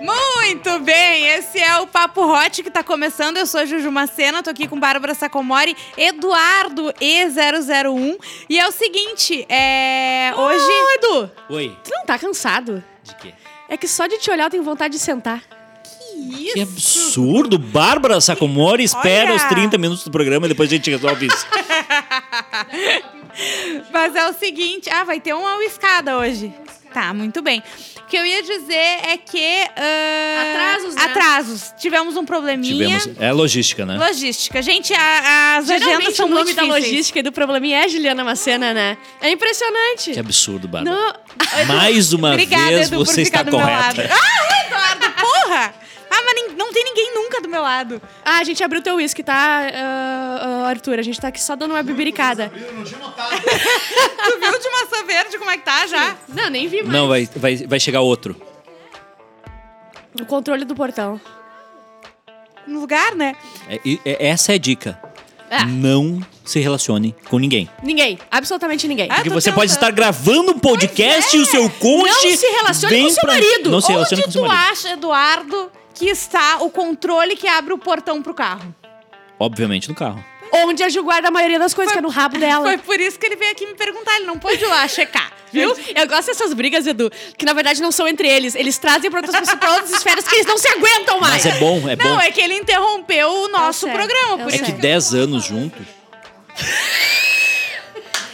Muito bem, esse é o Papo Hot que tá começando. Eu sou a Juju Macena, tô aqui com Bárbara Sacomori, Eduardo E001. E é o seguinte, é. Hoje. Ô, Edu, Oi. tu não tá cansado? De quê? É que só de te olhar eu tenho vontade de sentar. Que Que isso? absurdo. Bárbara Sacomori espera Olha. os 30 minutos do programa e depois a gente resolve isso. Mas é o seguinte. Ah, vai ter uma escada hoje. Tá, muito bem. O que eu ia dizer é que. ah, Atrasos, né? Atrasos. Tivemos um probleminha. Tivemos. É logística, né? Logística. Gente, a- as agendas Geralmente são o nome muito da difíceis. logística e do probleminha é Juliana Macena, né? É impressionante. Que absurdo, Bárbara. Não, Mais uma Obrigada, vez Edu, por você ficar está correta. Ah, Eduardo, porra! Ah, mas não tem ninguém nunca do meu lado. Ah, a gente abriu teu uísque, tá, ah, ah, Arthur? A gente tá aqui só dando uma bibiricada. Tu viu de maçã verde como é que tá já? Não, nem vi mais. Não, vai, vai, vai chegar outro. O controle do portão. No lugar, né? É- é- essa é a dica. Ah. Não se relacione com ninguém. Ninguém. Absolutamente ninguém. Ah, Porque tô você pode tentando. estar gravando um podcast e o seu cônjuge. Não se relacione com seu pra- marido. Não se relacione Onde com seu tu marido. acha, Eduardo, que está o controle que abre o portão pro carro? Obviamente no carro. Onde a Ju guarda a maioria das coisas, que é no rabo dela. Foi por isso que ele veio aqui me perguntar. Ele não pôde ir lá checar, viu? Eu gosto dessas brigas, Edu, que na verdade não são entre eles. Eles trazem pra outras pessoas, pra outras esferas que eles não se aguentam mais. Mas é bom, é Não, bom. é que ele interrompeu o nosso programa. Por É isso que sei. 10 anos juntos.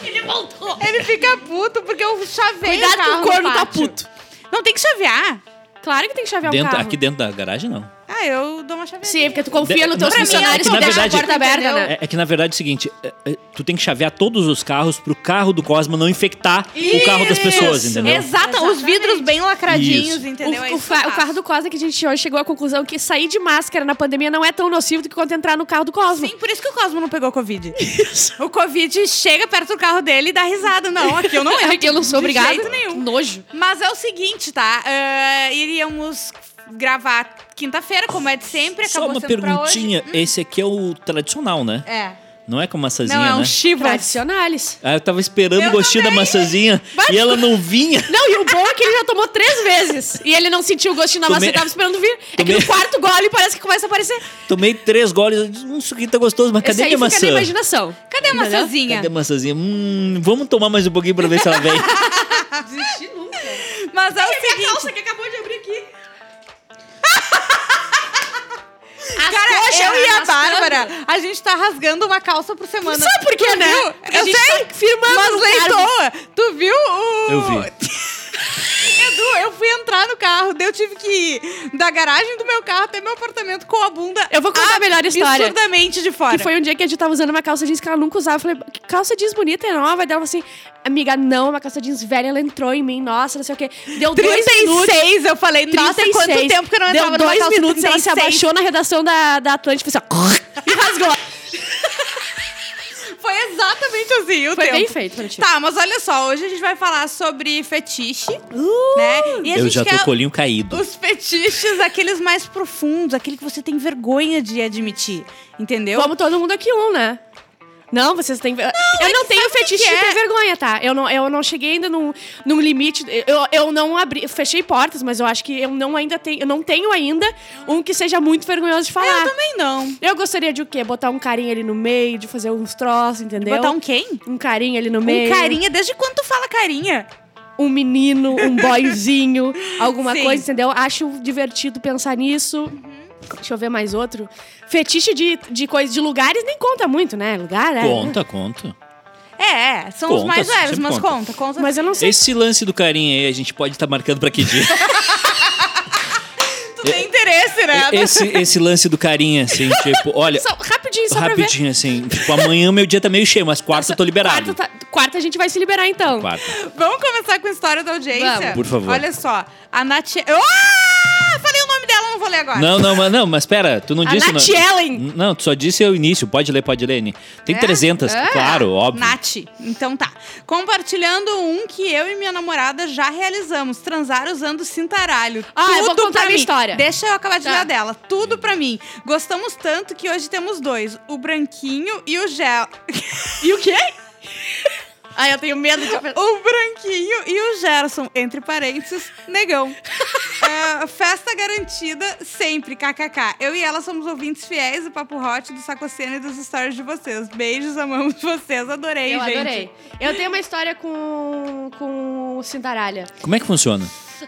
Ele voltou. ele fica puto porque eu chavei o Cuidado carro que o no corno tá puto. Não tem que chavear. Claro que tem que chavear Dentro, o carro. aqui dentro da garagem, não. Ah, eu dou uma chaveada. Sim, porque tu confia nos teus Pra mim, funcionários é que deixam a verdade- porta aberta, né? É, é que na verdade é o seguinte: é- é, tu tem que chavear todos os carros pro carro do Cosma não infectar o carro das pessoas, Isso. entendeu? Exato, os vidros bem lacradinhos, Isso. entendeu? É O, o, isso o carro do Cosma que a gente hoje chegou à conclusão que sair de máscara na pandemia não é tão nocivo do que quanto entrar no carro do Cosma. Sim, por isso que o Cosmo não pegou Covid. O Covid chega perto do carro dele e dá risada. Não, aqui eu não entro. Aqui eu não sou de obrigada. jeito nenhum. Nojo. Mas é o seguinte, tá? Ah, iríamos gravar quinta-feira, como é de sempre. Só uma sendo pra perguntinha: hoje. Hum. esse aqui é o tradicional, né? É. Não é com a maçãzinha, Não, é um né? Chivas. Tradicionales. Ah, eu tava esperando Eu o gostinho da também. maçãzinha e ela não vinha. Não, e o bom é que ele já tomou três vezes. E ele não sentiu o gostinho da maçã Tomei- e tava esperando vir. É que no quarto gole parece que começa a aparecer. Tomei três goles, eu disse, hum, isso aqui tá gostoso, mas Esse cadê aí minha fica maçã? na imaginação. Cadê a maçãzinha? Cadê a maçãzinha? Hum, vamos tomar mais um pouquinho pra ver se ela vem. Desistir nunca. Mas é o seguinte. que acabou de abrir aqui. Eu e a. Bárbara, a gente tá rasgando uma calça por semana. Sabe por quê, né? viu? Porque eu sei, tá firmando mas no leitoa. Tu viu o... Eu vi. Edu, eu fui entrar no carro, daí eu tive que ir da garagem do meu carro até meu apartamento com a bunda Eu vou contar a melhor história. absurdamente de fora. Que foi um dia que a gente tava usando uma calça jeans que ela nunca usava. Eu falei, que calça jeans bonita e nova. E dela falou assim, amiga, não, uma calça jeans velha, ela entrou em mim. Nossa, não sei o quê. Deu dois minutos. 36, eu falei, nossa, 36. quanto tempo que eu não Deu entrava numa dois calça minutos, ela se 36. abaixou na redação da, da Atlântica e fez assim, ó, e rasgou. Foi exatamente assim o Foi tempo. bem feito pra ti. Tá, mas olha só, hoje a gente vai falar sobre fetiche, né? E a Eu gente já tô quer com o olhinho caído. os fetiches, aqueles mais profundos, aquele que você tem vergonha de admitir, entendeu? Como todo mundo aqui um, né? Não, vocês têm. eu é não tenho fetiche de é? ter vergonha, tá? Eu não, eu não cheguei ainda num, num limite. Eu, eu não abri. eu Fechei portas, mas eu acho que eu não ainda tenho. Eu não tenho ainda um que seja muito vergonhoso de falar. Eu também não. Eu gostaria de o quê? Botar um carinho ali no meio, de fazer uns troços, entendeu? Botar um quem? Um carinho ali no meio. Um carinha. Desde quando tu fala carinha? Um menino, um boyzinho, alguma Sim. coisa, entendeu? Acho divertido pensar nisso. Deixa eu ver mais outro. Fetiche de, de coisas, de lugares nem conta muito, né? Lugar, é. Conta, conta. É, é, são os Conta, mais leves, sempre mas conta. conta, conta. Mas eu não sei. Esse lance do carinha aí, a gente pode estar marcando pra que dia? tu tem interesse, né? esse, esse lance do carinha, assim, tipo, olha, Só- rapidinho, só pra ver. rapidinho, assim, tipo, amanhã meu dia tá meio cheio, mas quarta eu tô liberado. Quarta, tá- quarta a gente vai se liberar, então. Quarta. Vamos começar com a história da audiência? Vamos. Por favor. Olha só, a Nath... Ah! Falei dela não vou ler agora? Não, não, mas, não, mas pera, tu não A disse... Nath não, Ellen. não, tu só disse o início. Pode ler, pode ler. Tem É? 300, É. claro, óbvio. Nath. Então tá. Compartilhando um que eu e minha namorada já realizamos. Transar usando cintaralho. Ah, eu vou Tudo contar pra a minha mim. história. Deixa eu acabar de Tá. ler dela. Tudo pra mim. Gostamos tanto que hoje temos dois. O branquinho e o gel. E o quê? Ai, eu tenho medo de... O branquinho e o Gerson, entre parênteses, negão. É, festa garantida sempre, kkk. Eu e ela somos ouvintes fiéis do Papo Hot, do Sacocena e dos stories de vocês. Beijos, amamos vocês. Adorei, Eu gente. adorei. Eu tenho uma história com, com o Cintaralha. Como é que funciona?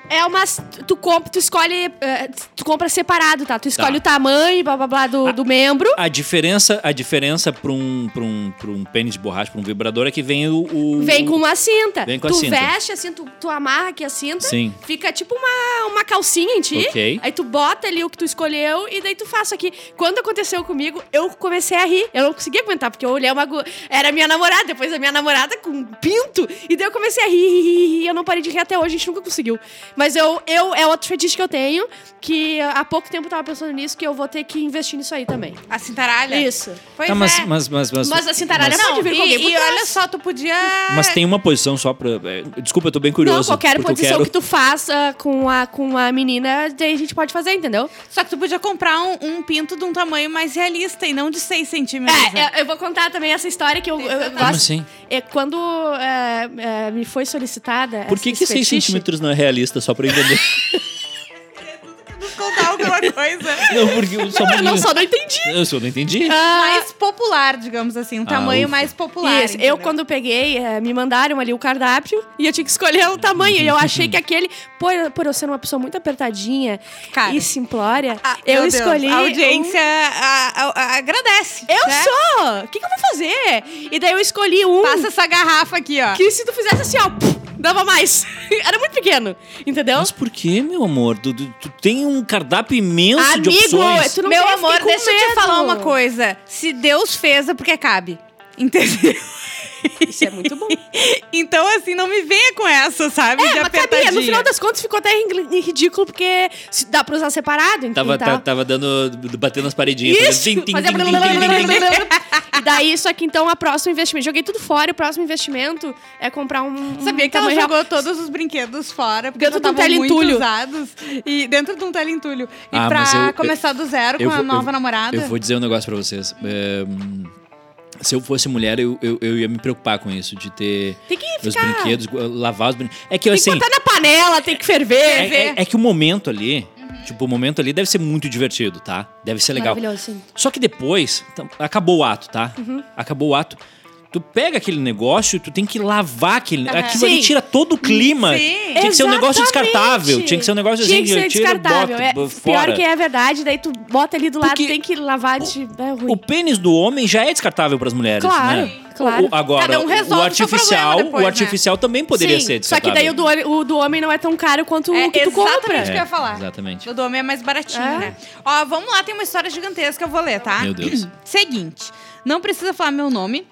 É uma. Tu compra, tu escolhe. eh, Tu compra separado, tá? Tu escolhe Tá. o tamanho, blá blá blá, do, do membro. A diferença, a diferença para um, pra um, pra um pênis de borracha, para um vibrador, é que vem o. o- Vem com uma cinta. Vem com a tu cinta. veste assim, tu, tu amarra aqui a cinta. Sim. Fica tipo uma, uma calcinha em ti. Ok. Aí tu bota ali o que tu escolheu e daí tu faz isso aqui. Quando aconteceu comigo, eu comecei a rir. Eu não conseguia aguentar, porque eu olhei uma. Era minha namorada, depois a minha namorada com um pinto. E daí eu comecei a rir, rir, rir, rir. Eu não parei de rir até hoje, a gente nunca conseguiu. Mas eu, eu é outro fetiche que eu tenho, que há pouco tempo eu tava pensando nisso, que eu vou ter que investir nisso aí também. A cintaralha? Isso. Pois Tá, mas, é. mas, mas, mas, Mas a cintaralha mas, pode vir com e, alguém por e trás. olha só, tu podia... mas tem uma posição só pra. é, Desculpa, eu tô bem curioso. Não, qualquer porque eu posição quero- que tu faça com a, com a menina, daí a gente pode fazer, entendeu? Só que tu podia comprar um, um pinto de um tamanho mais realista e não de 6 centímetros. É, eu, eu vou contar também essa história que eu, eu, eu Como gosto. assim? É, quando é, é, me foi solicitada. Por que, esse que 6 fetiche- centímetros não é realista, só pra eu entender? Contar alguma coisa. não, porque só Eu não, só não entendi. Eu só não entendi. Ah, mais popular, digamos assim. Um tamanho ufa. mais popular. Isso, eu quando peguei, é, me mandaram ali o cardápio e eu tinha que escolher o tamanho. e eu achei que aquele, por, por eu ser uma pessoa muito apertadinha Cara. e simplória, Ah, eu meu Deus, escolhi. A um- audiência a- a- a- agradece. Eu né? sou! O que, que eu vou fazer? E daí eu escolhi um. Passa essa garrafa aqui, ó. que se tu fizesse assim, ó, dava mais. Era muito pequeno, entendeu? Mas por que, meu amor? Tu, tu- tu tem um cardápio imenso de Amigo, opções. tu não Meu amor, deixa eu te medo. falar uma coisa. Se Deus fez, é porque cabe. Entendeu? Isso é muito bom. Então, assim, não me venha com essa, sabe? É, de mas cabia. No final das contas ficou até ri- ridículo, porque se dá pra usar separado, enfim, Tava, ta- tava dando. batendo nas paredinhas. Isso! fazendo tim, Fazia. E daí, isso aqui, então, a próximo investimento. Joguei tudo fora, e o próximo investimento é comprar um. Sabia um que ela tamanho real. jogou todos os brinquedos fora, porque Dentro já de um usados. E dentro de um teleentulho. E Ah, pra mas eu- eu- começar do zero eu com a vou- nova eu- namorada. Eu vou dizer um negócio pra vocês. É, se eu fosse mulher, eu, eu, eu ia me preocupar com isso, de ter Tem que os ficar. brinquedos, lavar os brinquedos. É que eu, Tem que assim. botar na panela, tem que ferver. É, é- é que o momento ali, tipo, o momento ali deve ser muito divertido, tá? Deve ser legal. Maravilhoso, sim. Só que depois, então, acabou o ato, tá? Uhum. Acabou o ato. Tu pega aquele negócio e tu tem que lavar aquele. Aham. Aquilo ali Sim. tira todo o clima. Sim. Tinha que ser um negócio descartável. Tinha que ser um negócio Tinha assim que ser tira, descartável. bota, é, b- pior fora. que é verdade, daí tu bota ali do lado, Porque tem que lavar de. É ruim. O pênis do homem já é descartável para as mulheres, Claro, né? claro. O- agora, Cada um resolve o artificial, depois, o artificial também poderia Sim, ser Só que descartável. daí o do, o do homem não é tão caro quanto É o que tu compra. exatamente o que eu ia falar. Exatamente. O do homem é mais baratinho, É. né? Ó, vamos lá, tem uma história gigantesca, eu vou ler, tá? Meu Deus. Seguinte, não precisa falar meu nome,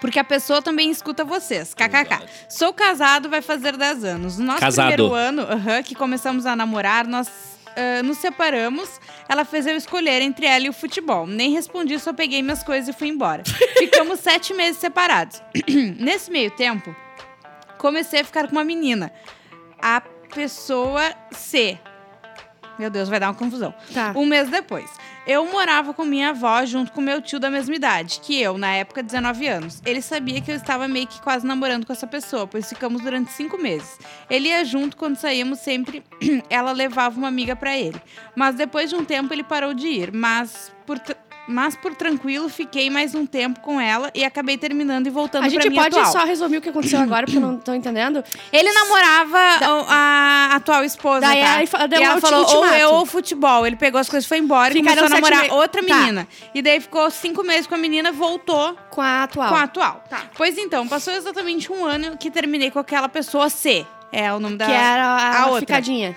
porque a pessoa também escuta vocês. KKK. Sou casado, vai fazer 10 anos. No nosso Casado. primeiro ano, aham, que começamos a namorar, nós ah, nos separamos. Ela fez eu escolher entre ela e o futebol. Nem respondi, só peguei minhas coisas e fui embora. Ficamos sete meses separados. Nesse meio tempo, comecei a ficar com uma menina. A pessoa C. Meu Deus, vai dar uma confusão. Tá. Um mês depois, eu morava com minha avó junto com meu tio da mesma idade, que eu, na época, 19 anos. Ele sabia que eu estava meio que quase namorando com essa pessoa, pois ficamos durante cinco meses. Ele ia junto quando saíamos, sempre ela levava uma amiga pra ele. Mas depois de um tempo ele parou de ir, mas por. Mas por tranquilo, fiquei mais um tempo com ela e acabei terminando e voltando A pra gente minha pode atual. só resumir o que aconteceu agora, porque eu não tô entendendo. Ele namorava a, a atual esposa, Daí tá? fa- deu e ela falou, ou ultimato. eu ou futebol. Ele pegou as coisas, foi embora e Ficaram começou a namorar me- outra Tá. menina. E daí ficou cinco meses com a menina, voltou Com a atual. com a atual. Tá. Pois então, passou exatamente um ano que terminei com aquela pessoa C. É o nome da... Que era a, a outra. ficadinha.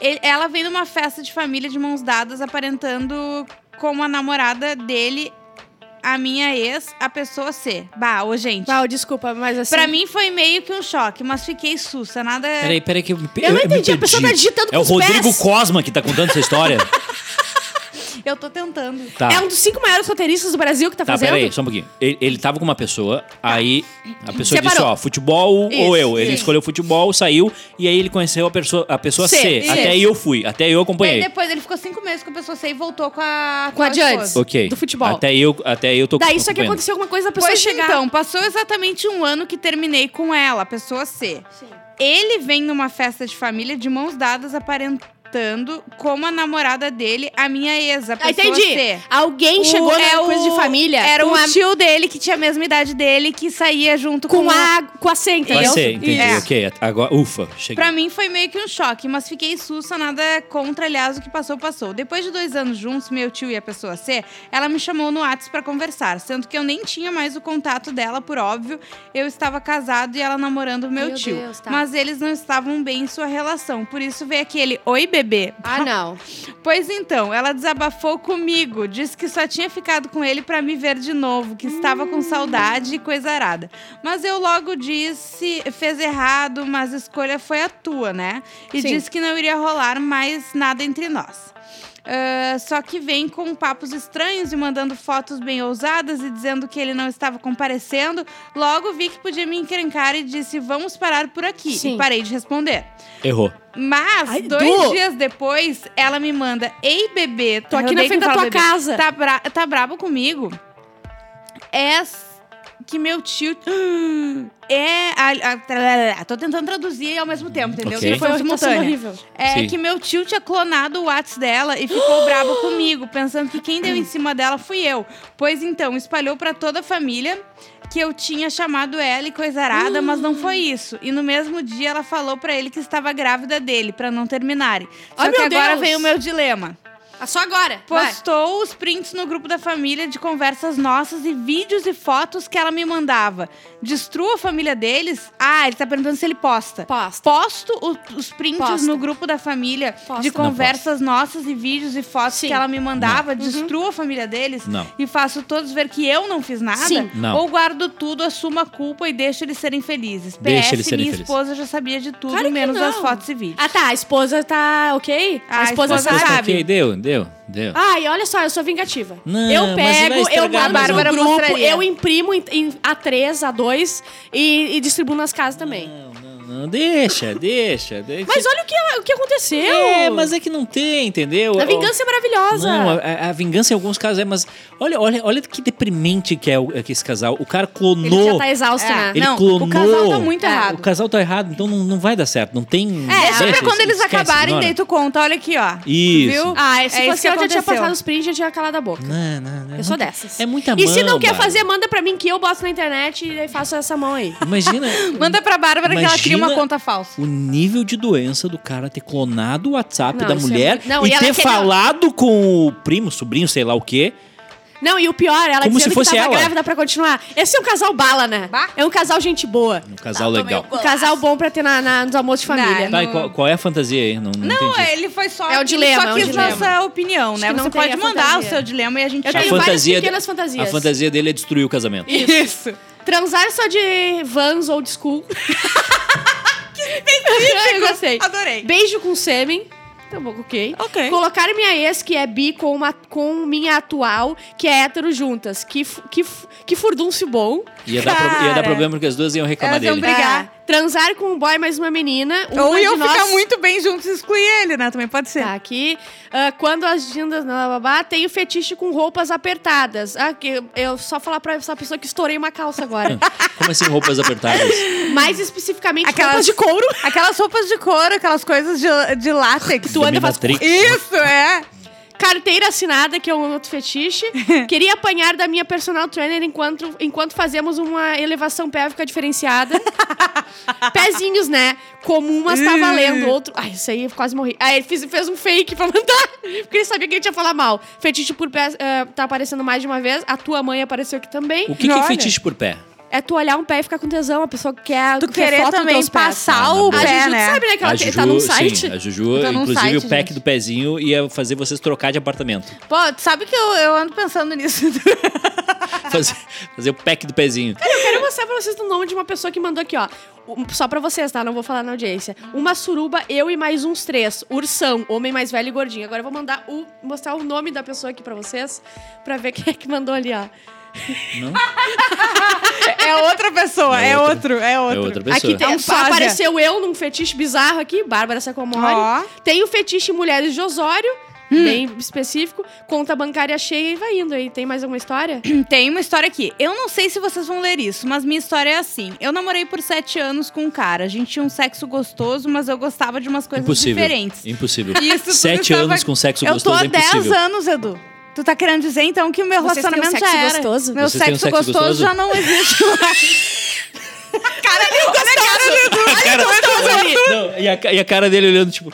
Ele- ela veio numa festa de família de mãos dadas, aparentando como a namorada dele a minha ex, a pessoa C. Bah, ô, gente. Val, desculpa, mas assim. Pra mim foi meio que um choque, mas fiquei sussa, nada... Peraí, peraí que eu me pe- Eu não me entendi, a pessoa tá digitando É com o Rodrigo pés. Cosma que tá contando essa história? Eu tô tentando. Tá. É um dos cinco maiores roteiristas do Brasil que tá, Tá, fazendo. peraí, só um pouquinho. Ele, ele tava com uma pessoa, aí a pessoa disse, Separou. ó, futebol ou Isso, eu. Ele isso. escolheu futebol, saiu, e aí ele conheceu a pessoa, a pessoa C. C, isso. Até aí eu fui, até aí eu Daí acompanhei. depois ele ficou cinco meses com a pessoa C e voltou com a... Com a Judge. Ok. do futebol. Até aí eu, até aí eu tô Daí só que aconteceu alguma coisa a pessoa Pois chegar. então, passou exatamente um ano que terminei com ela, a pessoa C. Ele vem numa festa de família de mãos dadas, aparentando como a namorada dele, a minha ex, a Ah, pessoa entendi. C. Alguém O- chegou na é coisa de o- família Era com o a, tio dele que tinha a mesma idade dele, que saía junto com, com a com a C, entendeu? ser, entendi. É. Ok, agora, ufa, cheguei. Pra mim foi meio que um choque, mas fiquei sussa, nada contra, aliás, o que passou, passou. Depois de dois anos juntos, meu tio e a pessoa C, ela me chamou no WhatsApp pra conversar, sendo que eu nem tinha mais o contato dela, por óbvio. Eu estava casado e ela namorando o meu, Meu tio. Deus, tá. Mas eles não estavam bem em sua relação, por isso veio aquele Oi, bebê. Ah, não. Pois então, ela desabafou comigo, disse que só tinha ficado com ele pra me ver de novo, que estava com saudade e coisa arada. Mas eu logo disse, fez errado, mas a escolha foi a tua, né? E Sim. disse que não iria rolar mais nada entre nós. Ah, só que vem com papos estranhos e mandando fotos bem ousadas e dizendo que ele não estava comparecendo. Logo vi que podia me encrencar e disse: Vamos parar por aqui. Sim. E parei de responder. Errou. Mas, Ai, dois Du! dias depois, ela me manda: Ei, bebê, Tô aqui na frente da tua casa. Tá, bra tá brabo comigo? É que meu tio. É. a- a- tô tentando traduzir ao mesmo tempo, entendeu? Ok. Que foi tá simultânea. horrível. É Sim. que meu tio tinha clonado o WhatsApp dela e ficou brabo comigo, pensando que quem deu em cima dela fui eu. Pois então, espalhou pra toda a família que eu tinha chamado ela e coisa arada, mas não foi isso. E no mesmo dia ela falou pra ele que estava grávida dele, pra não terminarem. Só Ai, que agora Deus! vem o meu dilema. Ah, só agora. Vai. Postou os prints no grupo da família de conversas nossas e vídeos e fotos que ela me mandava. Destrua a família deles? Ah, ele tá perguntando se ele posta. Posta. Posto o- os prints Posta. no grupo da família Posta. de Não conversas nossas e vídeos e fotos Sim. que ela me mandava. Destruo a família deles Não. e faço todos ver que eu não fiz nada. Sim. Não. Ou guardo tudo, assumo a culpa e deixo eles serem felizes. Deixa PS, eles serem minha felizes. esposa já sabia de tudo, Claro menos não. as fotos e vídeos. Ah, tá. A esposa tá ok? A esposa sabe. sabe. Ok, deu, deu, deu. Ai, olha só, eu sou vingativa. Não, eu pego, eu mando no grupo, mostraria. eu imprimo em, em A3, A2 e, e distribuo nas casas também. Não, não, deixa, deixa. deixa. Mas olha o que, ela- o que aconteceu. É, mas é que não tem, entendeu? A vingança é maravilhosa. Não, a, a vingança em alguns casos é, mas olha, olha, olha que deprimente que é, o- é que esse casal. O cara clonou. Ele já tá exausto, É. né? Ele Não, clonou. o casal tá muito É, errado. O casal tá errado, então não, não vai dar certo. Não tem. É, deixa, sempre quando eles esquece, acabarem, ignora. daí tu conta. Olha aqui, ó. Isso. Viu? Ah, se É fosse eu, que já tinha aconteceu. passado os prints, já tinha calado a boca. Não, não, não. é Eu sou dessas. É muita E se mão, não quer fazer, manda pra mim que eu boto na internet e faço essa mão aí. Imagina. Manda pra Bárbara que ela cria uma conta falsa. O nível de doença do cara ter clonado o WhatsApp Não, da é mulher muito- Não, e e ter queria- falado com o primo, sobrinho, sei lá o quê. Não, e o pior, ela Como dizendo se fosse que tava ela. grávida pra continuar. Esse é um casal bala, né? Bah. É um casal gente boa. Um casal legal. Um casal bom pra ter na, na- nos almoços de família. Não, Tá, e qual, qual é a fantasia aí? Não, não, Não, ele foi só. É o dilema, Só é o quis dilema. nossa opinião, Acho né? não Você pode a mandar fantasia. o seu dilema e a gente Eu a tenho várias fantasia, pequenas fantasias. a fantasia dele é destruir o casamento. Isso. Transar só de vans ou de school. Eu gostei. Adorei. Beijo com sêmen. Tá bom, ok. Ok. Colocar minha ex, que é bi, com, uma, com minha atual, que é hétero juntas. Que, fu- que, fu- que furdúncio bom. Ia dar, pro- ia dar Cara. problema porque as duas iam reclamar Elas iam dele. brigar. Transar com um boy mais uma menina. Uma Ou iam nós... ficar muito bem juntos e excluir ele, né? Também pode ser. Tá aqui. Ah, quando as gindas, blá, blá, blá, tenho fetiche com roupas apertadas. Ah, que eu, eu só falar pra essa pessoa que estourei uma calça agora. Como assim roupas apertadas? Mais especificamente, Aquelas- roupas de couro. Aquelas roupas de couro, aquelas coisas de, de látex. Tu anda e faz-. Isso, é. Carteira assinada, que é um outro fetiche. Queria apanhar da minha personal trainer enquanto, enquanto fazemos uma elevação pélvica diferenciada. Pezinhos, né? Como uma está valendo, outro. Ai, isso aí eu quase morri. Aí ele fez, fez um fake pra mandar. Porque ele sabia que ele ia falar mal. Fetiche por pé eh, tá aparecendo mais de uma vez. A tua mãe apareceu aqui também. O que, que é fetiche por pé? É tu olhar um pé e ficar com tesão. A pessoa que quer, Tu quer querer foto também passar o não, A pé, Juju, né? tu sabe, né? Que ela a te- Juju, tá num site. sim, a Juju, Tá inclusive site, o pack gente. do pezinho ia fazer vocês trocar de apartamento. Pô, tu sabe que eu, eu ando pensando nisso. fazer, fazer o pack do pezinho. Eu quero mostrar pra vocês o nome de uma pessoa que mandou aqui, ó. Só pra vocês, tá? Não vou falar na audiência. Uma suruba, eu e mais uns três. Ursão, homem mais velho e gordinho. Agora eu vou mandar o, mostrar o nome da pessoa aqui pra vocês, pra ver quem é que mandou ali, ó. Não? É outra pessoa, É é, outra. outro, é outro. É outra pessoa. Aqui tem, É um apareceu eu num fetiche bizarro aqui, Bárbara Sacomori. Ó. Tem o fetiche Mulheres de Osório, Hum. bem específico. Conta bancária cheia e vai indo aí. Tem mais alguma história? Tem uma história aqui. Eu não sei se vocês vão ler isso, mas minha história é assim. Eu namorei por sete anos com um cara. A gente tinha um sexo gostoso, mas eu gostava de umas coisas Impossível. diferentes. Impossível. Isso Sete estava- anos com sexo Eu tô gostoso há é 10 impossível. anos, Edu. Tu tá querendo dizer, então, que o meu Vocês têm um relacionamento sexo já era. gostoso? Meu Vocês têm um sexo, sexo gostoso, gostoso? já não existe mais. cara, olha a cara do Edu. A cara- gostoso ali. Não, e, a, ca- e a cara dele olhando, tipo.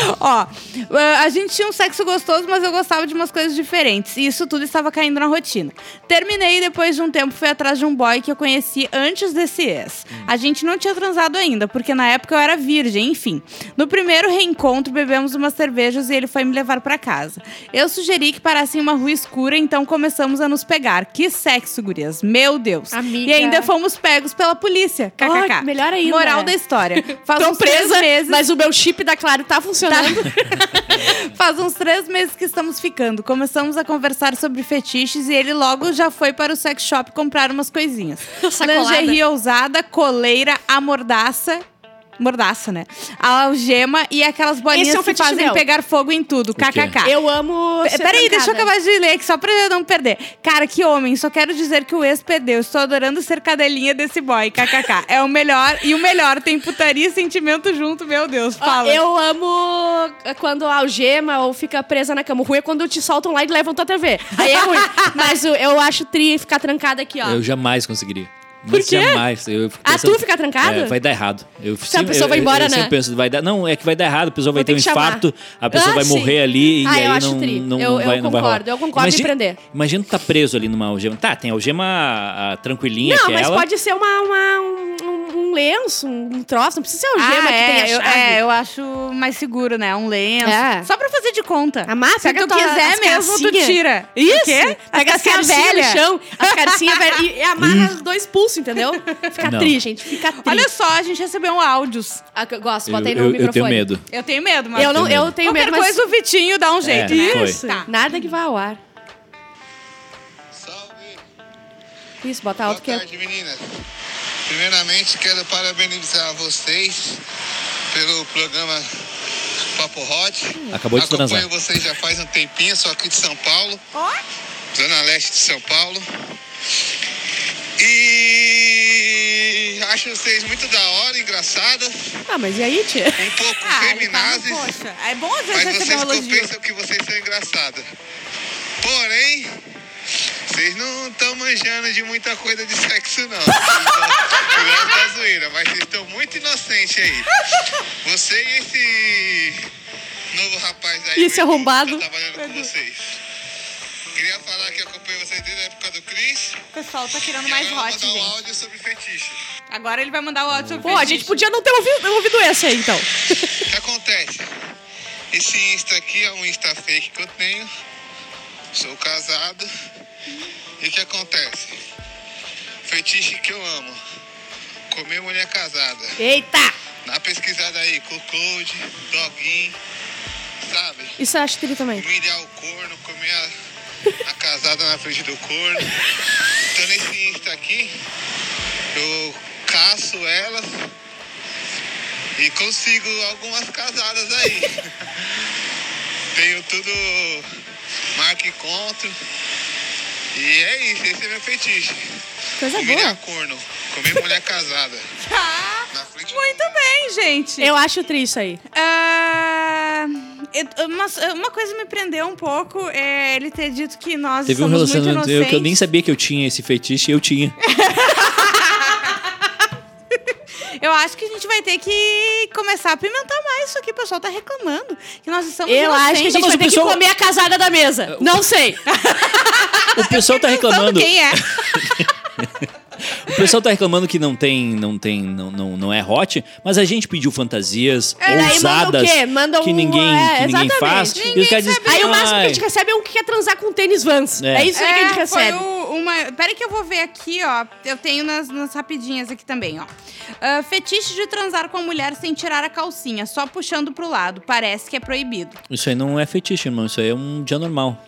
Ó, eh, a gente tinha um sexo gostoso, mas eu gostava de umas coisas diferentes. E isso tudo estava caindo na rotina. Terminei e depois de um tempo fui atrás de um boy que eu conheci antes desse ex. A gente não tinha transado ainda, porque na época eu era virgem, enfim. No primeiro reencontro, bebemos umas cervejas e ele foi me levar pra casa. Eu sugeri que parasse em uma rua escura, então começamos a nos pegar. Que sexo, gurias. Meu Deus. Amiga. E ainda fomos pegos pela polícia. KKK. Ai, melhor ainda. Moral da história. Faz Tô presa, meses. mas o meu chip da Claro tá funcionando. Faz uns três meses que estamos ficando. Começamos a conversar sobre fetiches e ele logo já foi para o sex shop comprar umas coisinhas. Sacolada. Lingerie ousada, coleira, amordaça. Mordaça, né? A algema e aquelas bolinhas é um que fazem meu. pegar fogo em tudo. KKK. Eu amo. Peraí, deixa eu acabar de ler aqui, só pra eu não perder. Cara, que homem, só quero dizer que o ex perdeu. Estou adorando ser cadelinha desse boy, kkk. É o melhor, e o melhor, tem putaria e sentimento junto, meu Deus, Ó, fala. Eu amo quando algema ou fica presa na cama. O ruim é quando te soltam lá e levam tua TV. Aí é ruim. Mas eu acho tri ficar trancada aqui, ó. Eu jamais conseguiria. Por Mas quê? jamais. Eu fico Ah, pensando- tu fica trancado? É, vai dar errado. Eu, Se a pessoa eu, vai eu- embora, eu, né? sempre penso, vai dar. Não, é que vai dar errado, a pessoa vai ter um infarto, a pessoa Ah, vai sim. morrer ali e Ah, eu aí acho não, tri. não, Eu- não vai, eu não vai rolar. concordo, eu concordo em prender. Imagina tu tá preso ali numa algema. Tá, tem algema ah, tranquilinha Não, que mas ela. pode ser uma, uma- um, um- lenço, um troço. Não precisa ser algema ah, que é, tem a eu, chave. é, eu acho mais seguro, né? Um lenço. É. Só pra fazer de conta. Amassa, Se pega tu tua- quiser mesmo, tu tira. Isso! O quê? Pega as As calcinhas calcinhas no chão, as e, e amarra os dois pulsos, entendeu? Fica Não. tri, gente. Fica tri. Olha só, a gente recebeu áudios. Ah, eu gosto, eu, bota aí no eu- eu microfone. tenho medo. Eu tenho medo, mas... Eu, não, tenho eu medo. tenho Qualquer medo, mas... coisa o Vitinho dá um jeito, É, né? foi. Isso, Tá. nada que vá ao ar. Salve! Isso, bota Boa alto que é... tarde, meninas. Primeiramente, quero parabenizar vocês pelo programa Papo Hot. Acabou de Acompanho transar. vocês já faz um tempinho, sou aqui de São Paulo, Ó, Zona Leste de São Paulo. E acho vocês muito da hora, engraçadas, Ah, mas e aí, tia? um pouco ah, tá, feminazes, poxa. É bom às vezes mas vocês compensam que vocês são engraçadas. Porém, vocês não estão manjando de muita coisa de sexo, não. Cuidado da zoeira, mas vocês estão muito inocentes aí. Você e esse novo rapaz aí. Esse o Edu, arrombado. Tá trabalhando com vocês. Queria falar que acompanho vocês desde a época do Cris. O pessoal tá querendo mais hot, mandar um gente. áudio sobre fetiche. Agora ele vai mandar o áudio sobre Pô, a gente podia não ter ouvido, ouvido esse aí, então. O que acontece? Esse Insta aqui é um Insta fake que eu tenho. Sou casado. E o que acontece? Fetiche que eu amo. Comer mulher casada. Eita! Dá uma pesquisada aí, Cocode, Doguinho, sabe? Isso eu acho tri também. Humilhar o corno, comer a, a casada na frente do corno. Então nesse Insta aqui, eu caço elas e consigo algumas casadas aí. Tenho tudo marca encontro. E é isso, esse é meu fetiche. Coisa Humilhar boa. corno, comer mulher casada. Frente Muito bem, gente. Eu acho tri isso aí. Ah, uma, uma coisa me prendeu um pouco é ele ter dito que nós Teve um relacionamento eu, que eu nem inocentes. sabia que eu tinha esse fetiche e eu tinha. Eu acho que a gente vai ter que começar a pimentar mais isso aqui. O pessoal tá reclamando que nós estamos Eu acho que a inocentes. gente Mas vai o ter pessoal- que comer a casada da mesa. Não sei. O pessoal tá reclamando. Quem é? O pessoal tá reclamando que não tem, não tem, não, não, não é hot, mas a gente pediu fantasias É, daí manda o ousadas quê? Manda que um- ninguém, é, que ninguém exatamente. faz. Ninguém e os caras dizem, sabe. Aí o máximo que a "Ai, gente recebe é um que quer transar com tênis Vans. É, É. isso aí que a gente É, foi recebe. o- uma. Peraí que eu vou ver aqui, ó. Eu tenho nas, nas rapidinhas aqui também, ó. Ah, fetiche de transar com a mulher sem tirar a calcinha, só puxando pro lado. Parece que é proibido. Isso aí não é fetiche, irmão. Isso aí é um dia normal.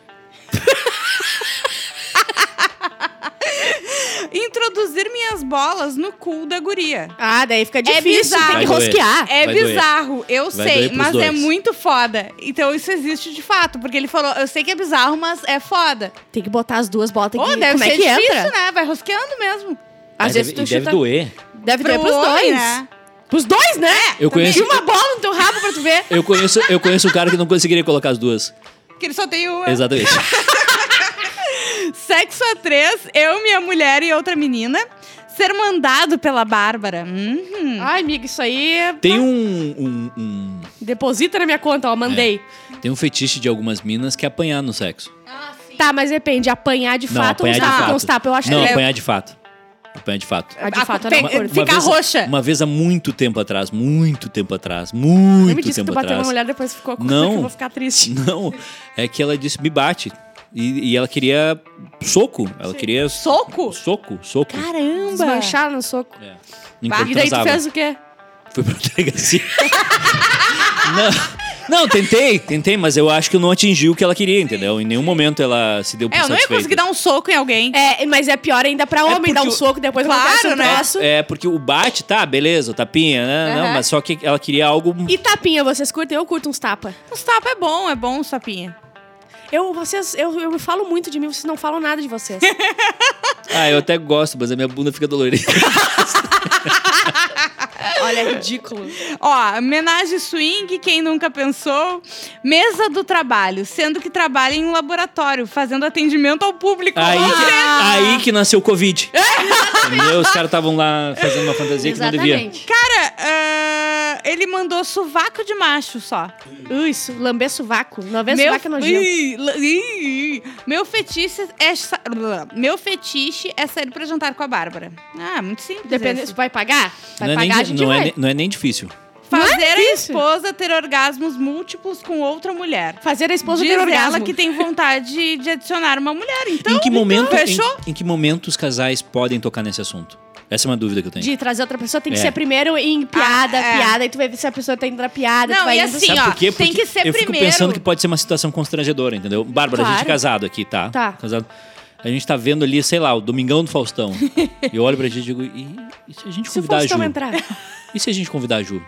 Introduzir minhas bolas no cu da guria. Ah, daí fica difícil, bizarro. tem que Vai doer. rosquear. É Vai doer. bizarro, eu Vai sei, doer pros mas é dois. muito foda. Então isso existe de fato, porque ele falou, eu sei que é bizarro, mas é foda. Tem que botar as duas bolas, tem Ô, que... deve Como ser é que difícil, entra? né? Vai rosqueando mesmo. Às Mas vezes deve, tu e deve chuta... doer. Deve doer Pro pros dois. né? Pros dois, né? Eu conheço- E uma bola no teu rabo pra tu ver. Eu conheço, eu conheço um cara que não conseguiria colocar as duas. Porque ele só tem uma. Exatamente. Sexo a três, eu, minha mulher e outra menina. Ser mandado pela Bárbara. Uhum. Ai, amiga, isso aí... é- Tem um, um- um- Deposita na minha conta, ó, mandei. tem um fetiche de algumas minas que é apanhar no sexo. Tá, mas depende, apanhar de Não, fato ou uns tapas, eu acho Não, que é... apanhar de fato. Apanhar de fato. Ah, de A- fato, eu tem- não curto. Fica vez, roxa. Uma vez há muito tempo atrás, muito tempo atrás, Não muito me disse que tempo tu bateu atrás. na mulher depois ficou com Não. que eu vou ficar triste. Não, é que ela disse, me bate. E, e ela queria soco. Ela queria. Soco? Soco, soco. Caramba! Desmanchar no soco. É. Enquanto E daí tu transava. fez o quê? Fui pra delegacia. não, não, tentei, tentei, mas eu acho que eu não atingi o que ela queria, entendeu? Em nenhum momento ela se deu por É, eu não ia satisfeita. conseguir dar um soco em alguém. É, mas é pior ainda pra homem porque dar um o- soco, depois Claro, acontece um né? troço. É, porque o bate, tá, beleza, o tapinha, né? Não, Aham. mas só que ela queria algo. E tapinha, vocês curtem? Eu curto uns tapa. Os tapas é bom, é bom, sapinha. Eu, vocês, eu, eu falo muito de mim, vocês não falam nada de vocês. Ah, eu até gosto, mas a minha bunda fica dolorida. Olha, é ridículo. Ó, homenagem swing, quem nunca pensou. Mesa do trabalho, sendo que trabalha em um laboratório, fazendo atendimento ao público. Aí que, aí que nasceu o Covid. Entendeu? Os caras estavam lá fazendo uma fantasia que não devia. Exatamente. Cara, ah, ele mandou sovaco de macho só. Uh, Isso, lamber sovaco. Lamber sovaco é nojento. Meu fetiche é sa- meu fetiche é sair pra jantar com a Bárbara. Ah, muito simples. Depende, esse. vai pagar? Vai Não é, nem, pagar, a di- gente não, é, vai. nem- não é nem difícil. Fazer Não é a esposa ter orgasmos múltiplos com outra mulher. Fazer a esposa Diz ter orgasmo. ela que tem vontade de adicionar uma mulher. Então, em, que momento, então, fechou? em, em que momento os casais podem tocar nesse assunto? Essa é uma dúvida que eu tenho. De trazer outra pessoa, tem que É. ser primeiro em piada, Ah, é. piada, e tu vai ver se a pessoa tá indo na piada, tu Não, vai e assim, Sabe ó, por quê? tem Porque que ser eu fico primeiro. pensando que pode ser uma situação constrangedora, entendeu? Bárbara, a gente Claro. é casado aqui, tá? Tá. Casado. A gente tá vendo ali, sei lá, o Domingão do Faustão. e eu olho pra gente e digo, e, e se a gente Se o convidar a Ju? Faustão entrar. E se a gente convidar a Ju?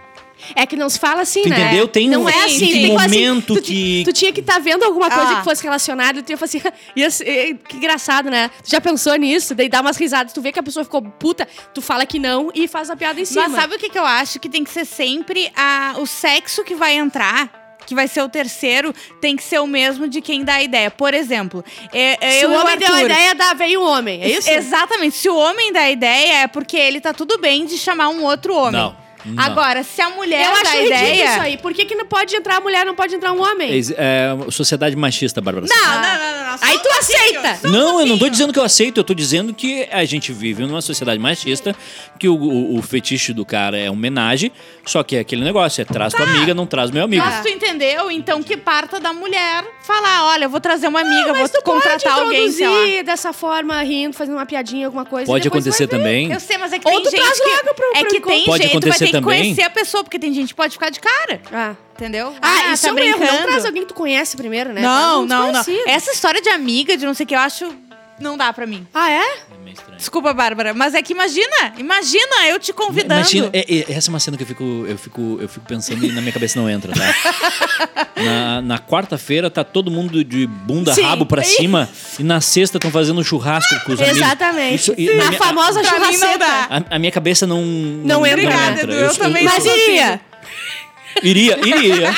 É que não se fala assim, Tu né? entendeu? Tem não um- é assim. um tem que falar assim, momento tu, ti- que- Tu tinha que estar vendo alguma coisa Ah. que fosse relacionada e tu ia falar assim... ia que engraçado, né? Tu já pensou nisso? Daí dá umas risadas. Tu vê que a pessoa ficou puta, tu fala que não e faz a piada em cima. Mas sabe o que, que eu acho? Que tem que ser sempre a, o sexo que vai entrar. Que vai ser o terceiro, tem que ser o mesmo de quem dá a ideia. Por exemplo, é, é Se eu o homem deu a Arthur. ideia, dá, veio o homem. É isso? Exatamente. Se o homem dá a ideia, é porque ele tá tudo bem de chamar um outro homem. Não. Não. Agora, se a mulher Eu dá acho a ridículo ideia. isso aí. Por que, que não pode entrar a mulher, não pode entrar um homem? É, é, sociedade machista, Bárbara. Não, não, não, não, não. Aí um tu pouquinho, aceita. só um Não, eu não tô dizendo que eu aceito, eu tô dizendo que a gente vive numa sociedade machista, que o, o, o fetiche do cara é homenagem, só que é aquele negócio, é traz Tá. tua amiga, não traz meu amigo. Mas tu entendeu? Então que parta da mulher falar: olha, eu vou trazer uma amiga, vou Mas tu contratar pode alguém, sei lá. dessa forma, rindo, fazendo uma piadinha, alguma coisa. Pode acontecer também. Eu sei, mas é que Ou tem tu gente traz que... logo pro- é que tem Pode gente, acontecer que também. conhecer a pessoa, porque tem gente que pode ficar de cara. Ah, Entendeu? ah, isso tá é um erro. Não traz alguém que tu conhece primeiro, né? Não, não, não. Essa história de amiga, de não sei o que, eu acho. Não dá pra mim. Ah, é? É meio estranho. Desculpa, Bárbara, mas é que imagina, imagina eu te convidando. Imagina, é- é- essa é uma cena que eu fico, eu fico, eu fico pensando e na minha cabeça não entra, tá? Na, na quarta-feira tá todo mundo de bunda, Sim. rabo pra cima e na sexta estão fazendo churrasco com os amigos. Exatamente. Isso- e na a minha- famosa não dá. A, a minha cabeça não Não entra. Obrigada, Edu, eu também Mas não iria. Iria, iria.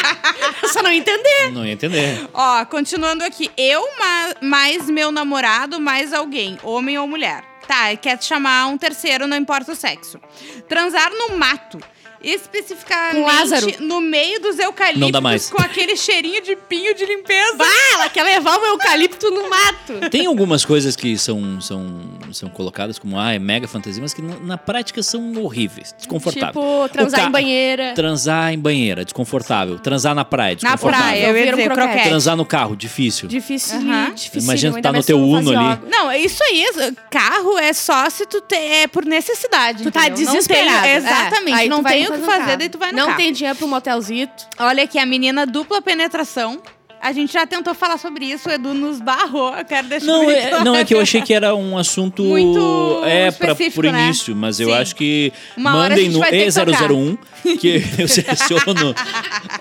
Só não entender. Não ia entender. Ó, continuando aqui. Eu ma- mais meu namorado, mais alguém, homem ou mulher. Tá, e quer te chamar um terceiro, não importa o sexo. Transar no mato. especificamente Com Lázaro. no meio dos eucaliptos Não dá mais. com aquele cheirinho de pinho de limpeza. Ah, ela quer levar o eucalipto no mato. Tem algumas coisas que são, são, são colocadas como ah, é mega fantasia, mas que na, na prática são horríveis, desconfortáveis. Tipo, transar ca- em banheira. Transar em banheira, desconfortável. Transar na praia, Na desconfortável. praia, eu ia Vira um dizer, croquete. Transar no carro, difícil. Difícil, Aham. difícil. Imagina tá no teu não Uno ali. yoga. Não, é isso aí. Carro é só se tu te, é por necessidade. Tu tá entendeu? Não desesperado. tem- É. exatamente. Tu não tem o que fazer, carro. daí tu vai no Não carro. tem dinheiro pra um motelzito. Olha aqui, a menina dupla penetração. A gente já tentou falar sobre isso, o Edu nos barrou. Eu quero deixar Não é, claro. não, é que eu achei que era um assunto. Muito é, específico, por né? início, mas eu Sim. acho que Uma mandem no vai ter que E001 que eu seleciono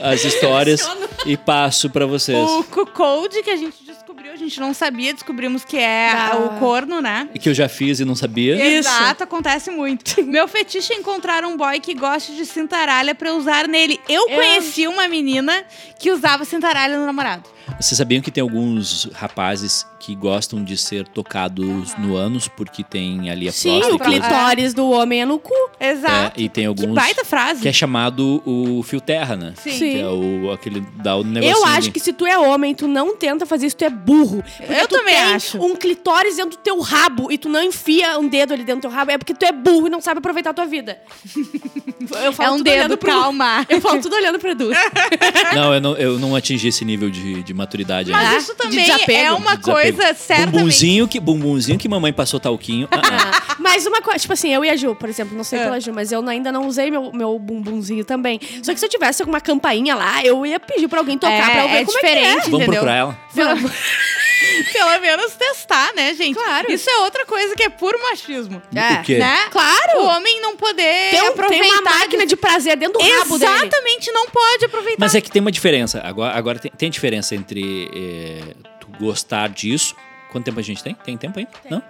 as histórias e passo pra vocês. O Cuckold que a gente a gente não sabia, descobrimos que é Ah. o corno, né? Que eu já fiz e não sabia. Isso. Exato, acontece muito. Meu fetiche é encontrar um boy que goste de cintaralha pra eu usar nele. Eu Eu- conheci uma menina que usava cintaralha no namorado. Vocês sabiam que tem alguns rapazes que gostam de ser tocados no ânus porque tem ali a Sim, próstata. o clitóris do homem é no cu. É, Exato. e tem que alguns baita frase. que é chamado o fio terra, né? Sim. Sim. Que é o aquele dá o negocinho. Eu acho que se tu é homem, tu não tenta fazer isso, tu é burro. Eu tu também tem acho. um clitóris dentro do teu rabo e tu não enfia um dedo ali dentro do teu rabo, é porque tu é burro e não sabe aproveitar a tua vida. Eu É um tudo dedo, olhando pro- calma. Eu falo tudo olhando pro Edu. Não, eu não, eu não atingi esse nível de, de maturidade ainda. Mas Ah, isso também é uma desapego. Coisa certamente. Bumbumzinho que, bumbumzinho que mamãe passou talquinho. ah, ah. Mas uma coisa, tipo assim, eu e a Ju, por exemplo, não sei É. pela Ju, mas eu ainda não usei meu, meu bumbumzinho também. Só que se eu tivesse alguma campainha lá, eu ia pedir pra alguém tocar É, pra eu ver é como diferente. é Vamos entendeu? procurar ela. que é. Pelo menos testar, né, gente? Claro. Isso é outra coisa que é puro machismo. É. O quê? Né? Claro. O homem não poder Tem, um- tem aproveitar. uma máquina de prazer dentro do rabo dele. Exatamente, não pode aproveitar. Mas é que tem uma diferença. Agora, agora tem, tem diferença entre eh, gostar disso. Quanto tempo a gente tem? Tem tempo ainda? Não?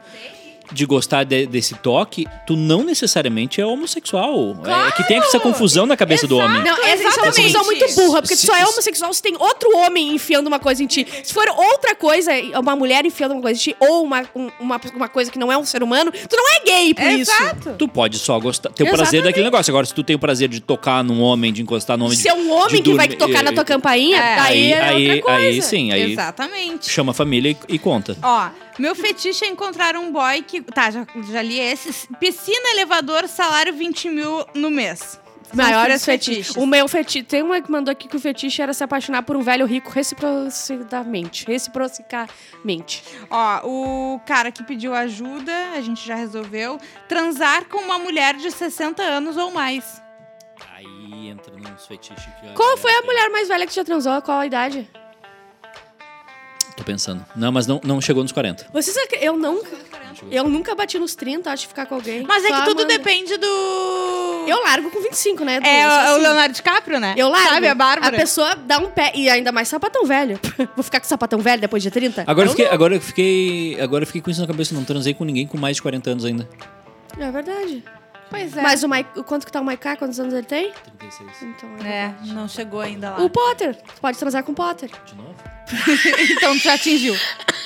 De gostar de- desse toque, tu não necessariamente é homossexual. É que tem essa confusão na cabeça do homem. Não, essa é uma Exatamente. confusão muito burra, porque Se- tu só é se- homossexual se tem outro homem enfiando uma coisa em ti. Se for outra coisa, uma mulher enfiando uma coisa em ti, ou uma, um- uma, uma coisa que não é um ser humano, tu não é gay por isso. Exato. Tu pode só gostar, ter o prazer Exatamente. daquele negócio. Agora, se tu tem o prazer de tocar num homem, de encostar num homem, Se é um homem que vai dormir- tocar na tua eh, campainha, É. Aí, é aí, outra coisa. aí sim, aí Exatamente. chama a família e, e conta. Ó, meu fetiche é encontrar um boy que. Tá, já, já li esses. Piscina, elevador, salário 20 mil no mês. Maiores três fetiches. O meu fetiche. Tem uma que mandou aqui que o fetiche era se apaixonar por um velho rico reciprocamente. Reciprocamente. Ó, o cara que pediu ajuda, a gente já resolveu. Transar com uma mulher de 60 anos ou mais. Aí entra nos fetiches que Qual foi a mulher mais velha que já transou? Qual a idade? Tô pensando. Não, mas não, não chegou nos 40. Vocês ac- Eu nunca. Eu nunca bati nos 30, acho, de ficar com alguém. Mas é Só que tudo depende do. Eu largo com 25, né? Edu? É Eu sou o, assim. Leonardo DiCaprio, né? Eu largo. Sabe, a Bárbara? A pessoa dá um pé. E ainda mais sapatão velho. Vou ficar com sapatão velho depois de 30? Agora eu, fiquei, agora eu fiquei. Agora eu fiquei com isso na cabeça. Não transei com ninguém com mais de 40 anos ainda. não. É verdade. Pois é. Mas o Mike, quanto que tá o Maiká? Quantos anos ele tem? 36. Então, É, não chegou ainda lá. O Potter. Tu pode transar com o Potter. De novo? então tu já atingiu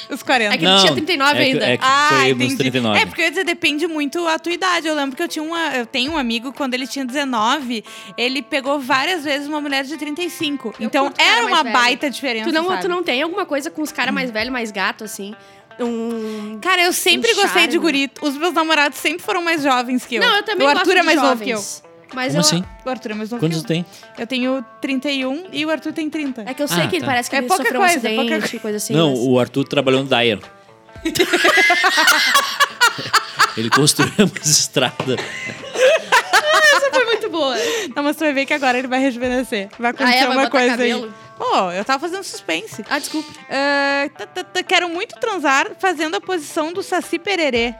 os 40. É que ele tinha 39 é que- ainda. É que Ah, foi entendi. nos 39. É, porque eu ia dizer, depende muito a tua idade. Eu lembro que eu tinha uma. Eu tenho um amigo, quando ele tinha 19, ele pegou várias vezes uma mulher de 35. então curto cara era uma velho. baita diferença. Tu não, sabe? tu não tem alguma coisa com os caras mais velhos, mais gato, assim? Um. Cara, eu sempre Um gostei de guri. Os meus namorados sempre foram mais jovens que eu. Não, eu também O gosto Arthur é mais novo que eu. jovens. Mas Como eu, assim? O Arthur é mais novo Quantos que eu. tem? Eu tenho 31 e o Arthur tem 30. É que eu sei Ah, que ele tá. parece que É ele pouca sofreu coisa, um acidente, pouca coisa assim. não, mas- o Arthur trabalhou no Dyer. Ele construiu umas estradas. Essa foi muito boa. Não, mas tu vai ver que agora ele vai rejuvenescer. Vai acontecer Ah, é? Vai uma botar coisa cabelo? aí. Pô, eu tava fazendo suspense. Ah, desculpa. Tá, quero muito transar fazendo a posição do Saci Pererê.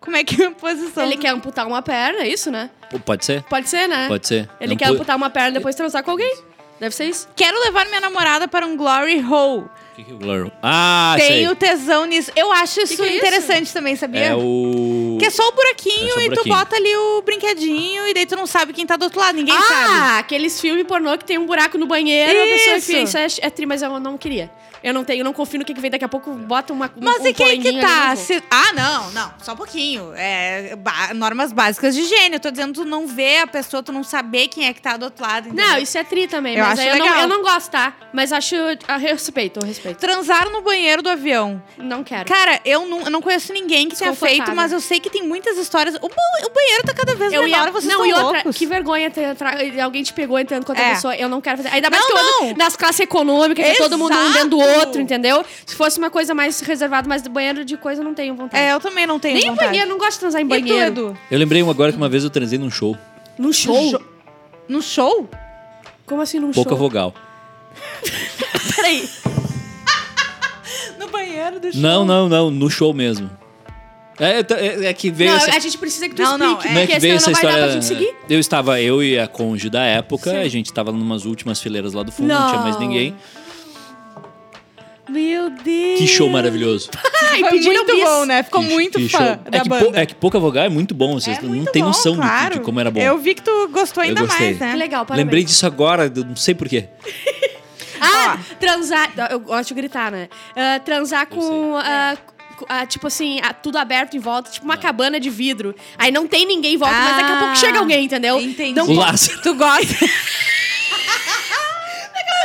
Como é que é a posição? Ele quer amputar uma perna, é isso, né? Pode ser? Pode ser, né? Pode ser. Ele quer pu- amputar uma perna e depois transar com alguém. Deve ser isso. Quero levar minha namorada para um glory hole. O que que é o Glory? Ah, Tenho sei. tesão nisso. Eu acho isso que é isso? interessante também, sabia? É o... Que é só o buraquinho É só o e tu buraquinho. bota ali o brinquedinho e daí tu não sabe quem tá do outro lado, ninguém sabe. Ah, aqueles filmes pornô que tem um buraco no banheiro, a pessoa Isso. enfia. Isso é, é tri, mas eu não queria. Eu não tenho, eu não confio no que que vem daqui a pouco, bota uma Mas um e quem que tá? não. Se- Ah, não, não, só um pouquinho. É, ba- normas básicas de higiene. Eu tô dizendo tu não ver a pessoa, tu não saber quem é que tá do outro lado. entendeu? Não, isso é tri também, Eu mas acho aí eu não, legal. eu não gosto, tá? Mas acho. Eu respeito, eu respeito. Transar no banheiro do avião. Não quero. Cara, eu não, eu não conheço ninguém que tenha feito, mas eu sei que tem muitas histórias. O, o banheiro tá cada vez Eu menor, ia, vocês não, estão e outra, loucos. que vergonha ter alguém te pegou entrando com outra É. pessoa. Eu não quero fazer. Ainda mais Não, que eu ando não. nas classes econômicas, que é todo mundo um dentro do outro, entendeu? Se fosse uma coisa mais reservada, mas banheiro de coisa eu não tenho vontade. É, eu também não tenho Nem em vontade. banheiro, eu não gosto de transar em tu, banheiro. Eu lembrei agora que uma vez eu transei num show. Num show? No show? Como assim num Pouca show? vogal. Peraí. No banheiro do show. Não, não, não. No show mesmo. É, é, é que veio Não, essa... a gente precisa que tu Não, não, explique, Não é porque que veio essa não vai dar história. pra gente seguir. Eu estava, eu e a cônjuge da época, Sim. a gente estava numas últimas fileiras lá do fundo, não, Não. tinha mais ninguém. Meu Deus. Que show maravilhoso. Ai, Foi muito bis. bom, né? Ficou Que- muito que fã show. da é que, pou- é que pouca vogal é muito bom, vocês É não bom, noção do claro. de como era bom. Eu vi que tu gostou ainda mais, né? Que legal, parabéns. Lembrei disso agora, não sei porquê. Ah, transar. Eu gosto de gritar, né? Ah, transar Eu com. ah, com- ah, tipo assim, ah, tudo aberto em volta, tipo uma cabana de vidro. Aí não tem ninguém em volta, mas daqui a pouco Ah, chega alguém, entendeu? entendi. Não, O Lázaro. Tu gosta?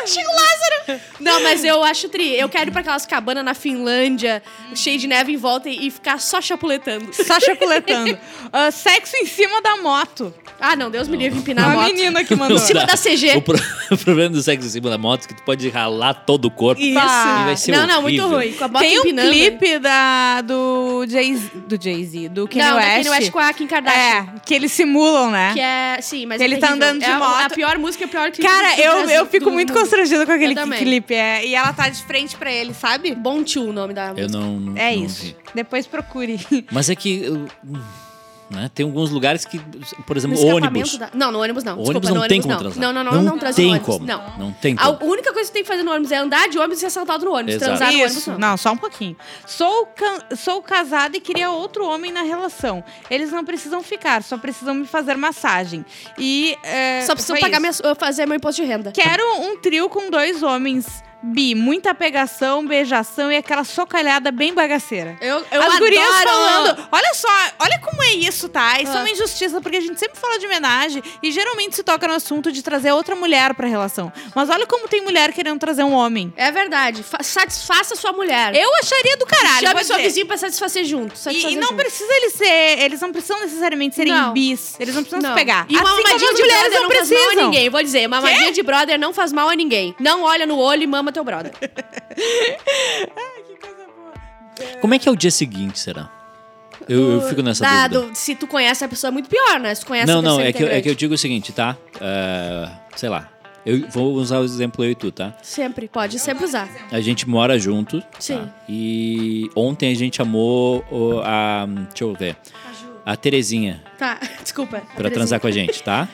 chega o Lázaro! Não, mas eu acho tri. Eu quero ir pra aquelas cabanas na Finlândia, cheio de neve em volta e, ficar só chapuletando. Só chapuletando. Ah, sexo em cima da moto. Ah, não, Deus me livre empinar a a moto. menina que mandou. Em cima da CG. O, pro- o problema do sexo em cima da moto é que tu pode ralar todo o corpo. Isso. E vai ser não, não, muito ruim. Com a bota Tem um empinando. clipe da, do Jay-Z, do Jay-Z, do Kanye não, da West. Kanye West com a Kim Kardashian. É, que eles simulam, né? Que é, sim, mas Ele é tá terrível. andando de é a- moto. A pior música, a pior clipe Cara, eu, eu fico muito mundo. Constrangida com aquele também. clipe. É, e ela tá de frente pra ele, sabe? Bom Tio, o nome da música. Eu não, não É não isso. vi. Depois procure. Mas é que. eu- hum, né, tem alguns lugares que, por exemplo, ônibus. da- Não, no ônibus não. Desculpa, ônibus não no tem ônibus como não. transar. Não, não, não, não, Não transa tem no ônibus. como. Não. Não tem A como. única coisa que tem que fazer no ônibus é andar de ônibus e ser assaltado no ônibus. Exato. Transar no ônibus não. não, só um pouquinho. Sou, can- sou casada e queria outro homem na relação. Eles não precisam ficar, só precisam me fazer massagem. E. é, Só preciso foi pagar minha, fazer meu imposto de renda. Quero um trio com dois homens. Bi, muita pegação, beijação e aquela socalhada bem bagaceira. Eu, eu As adoro. gurias falando, olha só, olha como é isso, tá? Isso é Ah. uma injustiça, porque a gente sempre fala de homenagem e geralmente se toca no assunto de trazer outra mulher pra relação. Mas olha como tem mulher querendo trazer um homem. É verdade. Fa- satisfaça sua mulher. Eu acharia do caralho. Chame seu ser. vizinho pra satisfazer junto. E, satisfazer e não junto. precisa eles ser. Eles não precisam necessariamente serem Não. bis. Eles não precisam Não. se pegar. E uma assim mamadinha de brother não não faz mal a ninguém. Vou dizer, mamadinha de brother não faz mal a ninguém. Não olha no olho e mama teu brother. Como é que é o dia seguinte, será? Eu, eu fico nessa Tá, dúvida. do- se tu conhece a pessoa, é muito pior, né? Se tu conhece Não, a não, pessoa é que, eu- é que eu digo o seguinte, tá? É, sei lá. Eu vou usar o exemplo eu e tu, tá? Sempre, pode sempre usar. A gente mora junto. tá? Sim. E ontem a gente amou o- a. Deixa eu ver. A Terezinha Tá, desculpa. pra transar com a gente, tá?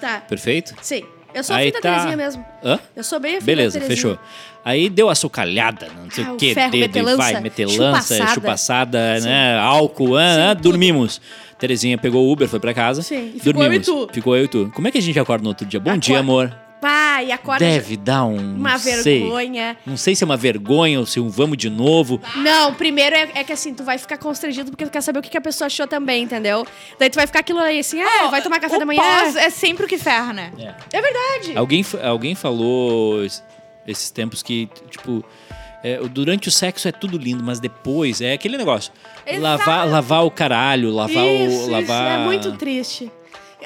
Tá, Perfeito? sim. Eu sou Aí filha da tá- Terezinha mesmo. Hã? Eu sou bem a filha Beleza, da fechou. Aí deu a socalhada, não sei Ah, o que, dedo e metelança, vai, metelança, chupaçada. chupaçada, né? Álcool, ah, ah, dormimos. Terezinha pegou o Uber, foi pra casa. Sim, e ficou dormimos. eu e tu. Ficou eu e tu. Como é que a gente acorda no outro dia? Bom dia, Acorda. amor. Pai, acorda. Deve dar um. Uma não sei. vergonha. Não sei se é uma vergonha ou se um vamos de novo. Não, primeiro é, é que assim, tu vai ficar constrangido porque tu quer saber o que, que a pessoa achou também, entendeu? Daí tu vai ficar aquilo aí assim, ah, vai tomar café o da manhã. pós é sempre o que ferra, né? É verdade. Alguém, alguém falou es- esses tempos que, tipo, é, durante o sexo é tudo lindo, mas depois é aquele negócio. Exato. Lavar, lavar o caralho, lavar isso, o. Lavar... isso é muito triste.